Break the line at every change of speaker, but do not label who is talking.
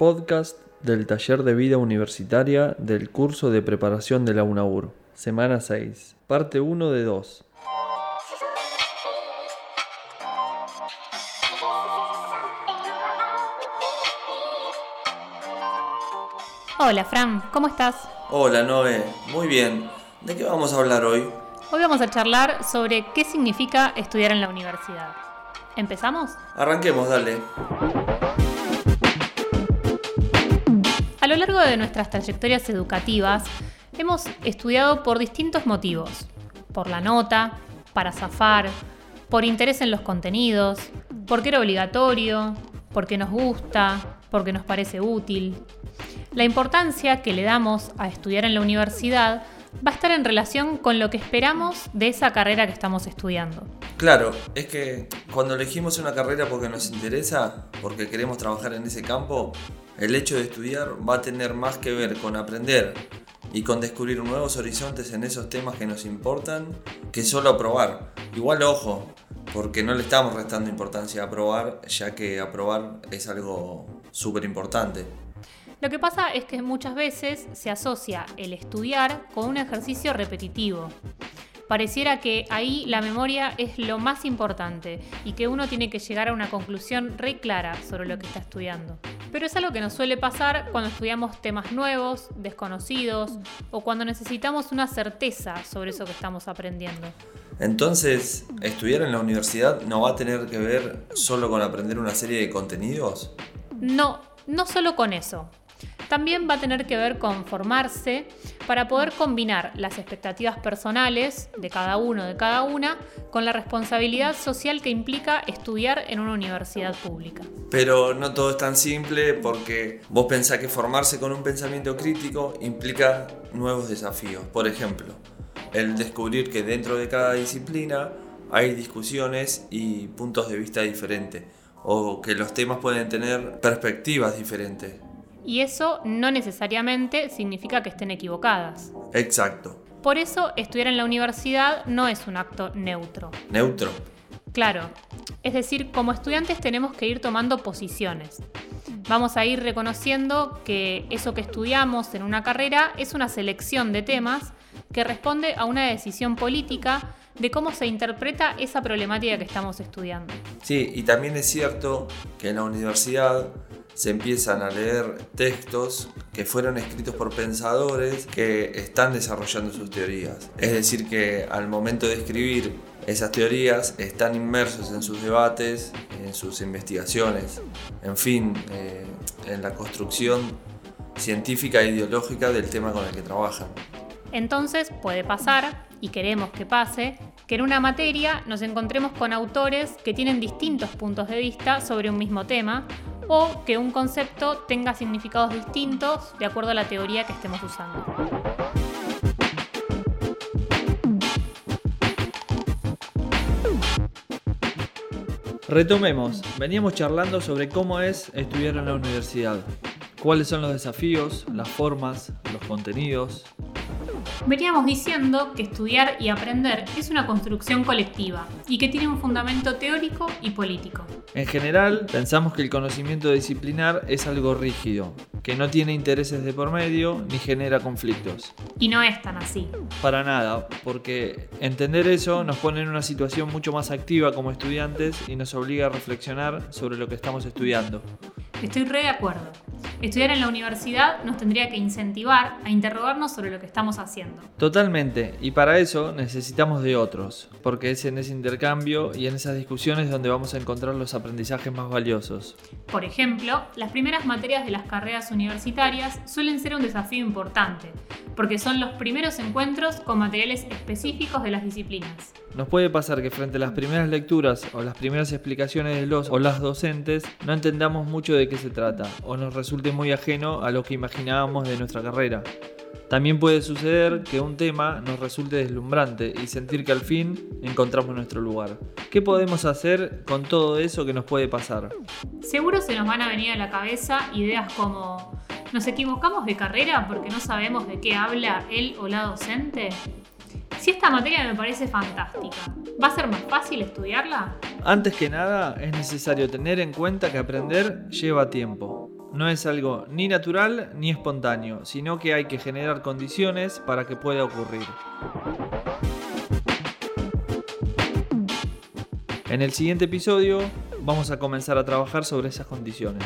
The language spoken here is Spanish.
podcast del taller de vida universitaria del curso de preparación de la UNAUR, semana 6, parte 1 de 2.
Hola Fran, ¿cómo estás?
Hola Noé, muy bien. ¿De qué vamos a hablar hoy?
Hoy vamos a charlar sobre qué significa estudiar en la universidad. ¿Empezamos?
Arranquemos, dale.
Lo largo de nuestras trayectorias educativas, hemos estudiado por distintos motivos. Por la nota, para zafar, por interés en los contenidos, porque era obligatorio, porque nos gusta, porque nos parece útil. La importancia que le damos a estudiar en la universidad va a estar en relación con lo que esperamos de esa carrera que estamos estudiando.
Claro, es que cuando elegimos una carrera porque nos interesa, porque queremos trabajar en ese campo, el hecho de estudiar va a tener más que ver con aprender y con descubrir nuevos horizontes en esos temas que nos importan que solo aprobar. Igual ojo, porque no le estamos restando importancia a aprobar, ya que aprobar es algo súper importante.
Lo que pasa es que muchas veces se asocia el estudiar con un ejercicio repetitivo. Pareciera que ahí la memoria es lo más importante y que uno tiene que llegar a una conclusión re clara sobre lo que está estudiando. Pero es algo que nos suele pasar cuando estudiamos temas nuevos, desconocidos o cuando necesitamos una certeza sobre eso que estamos aprendiendo.
Entonces, ¿estudiar en la universidad no va a tener que ver solo con aprender una serie de contenidos?
No, no solo con eso también va a tener que ver con formarse para poder combinar las expectativas personales de cada uno, de cada una, con la responsabilidad social que implica estudiar en una universidad pública.
Pero no todo es tan simple porque vos pensás que formarse con un pensamiento crítico implica nuevos desafíos. Por ejemplo, el descubrir que dentro de cada disciplina hay discusiones y puntos de vista diferentes o que los temas pueden tener perspectivas diferentes.
Y eso no necesariamente significa que estén equivocadas.
Exacto.
Por eso, estudiar en la universidad no es un acto neutro.
¿Neutro?
Claro. Es decir, como estudiantes tenemos que ir tomando posiciones. Vamos a ir reconociendo que eso que estudiamos en una carrera es una selección de temas que responde a una decisión política de cómo se interpreta esa problemática que estamos estudiando.
Sí, y también es cierto que en la universidad se empiezan a leer textos que fueron escritos por pensadores que están desarrollando sus teorías. Es decir, que al momento de escribir esas teorías están inmersos en sus debates, en sus investigaciones, en fin, eh, en la construcción científica e ideológica del tema con el que trabajan.
Entonces puede pasar, y queremos que pase, que en una materia nos encontremos con autores que tienen distintos puntos de vista sobre un mismo tema o que un concepto tenga significados distintos de acuerdo a la teoría que estemos usando.
Retomemos, veníamos charlando sobre cómo es estudiar en la universidad, cuáles son los desafíos, las formas, los contenidos,
Veníamos diciendo que estudiar y aprender es una construcción colectiva y que tiene un fundamento teórico y político.
En general, pensamos que el conocimiento disciplinar es algo rígido, que no tiene intereses de por medio ni genera conflictos.
Y no es tan así.
Para nada, porque entender eso nos pone en una situación mucho más activa como estudiantes y nos obliga a reflexionar sobre lo que estamos estudiando.
Estoy re de acuerdo. Estudiar en la universidad nos tendría que incentivar a interrogarnos sobre lo que estamos haciendo.
Totalmente, y para eso necesitamos de otros, porque es en ese intercambio y en esas discusiones donde vamos a encontrar los aprendizajes más valiosos.
Por ejemplo, las primeras materias de las carreras universitarias suelen ser un desafío importante, porque son los primeros encuentros con materiales específicos de las disciplinas.
Nos puede pasar que frente a las primeras lecturas o las primeras explicaciones de los o las docentes no entendamos mucho de qué se trata o nos resulte muy ajeno a lo que imaginábamos de nuestra carrera. También puede suceder que un tema nos resulte deslumbrante y sentir que al fin encontramos nuestro lugar. ¿Qué podemos hacer con todo eso que nos puede pasar?
Seguro se nos van a venir a la cabeza ideas como ¿nos equivocamos de carrera porque no sabemos de qué habla él o la docente? Si esta materia me parece fantástica, ¿va a ser más fácil estudiarla?
Antes que nada, es necesario tener en cuenta que aprender lleva tiempo. No es algo ni natural ni espontáneo, sino que hay que generar condiciones para que pueda ocurrir. En el siguiente episodio vamos a comenzar a trabajar sobre esas condiciones.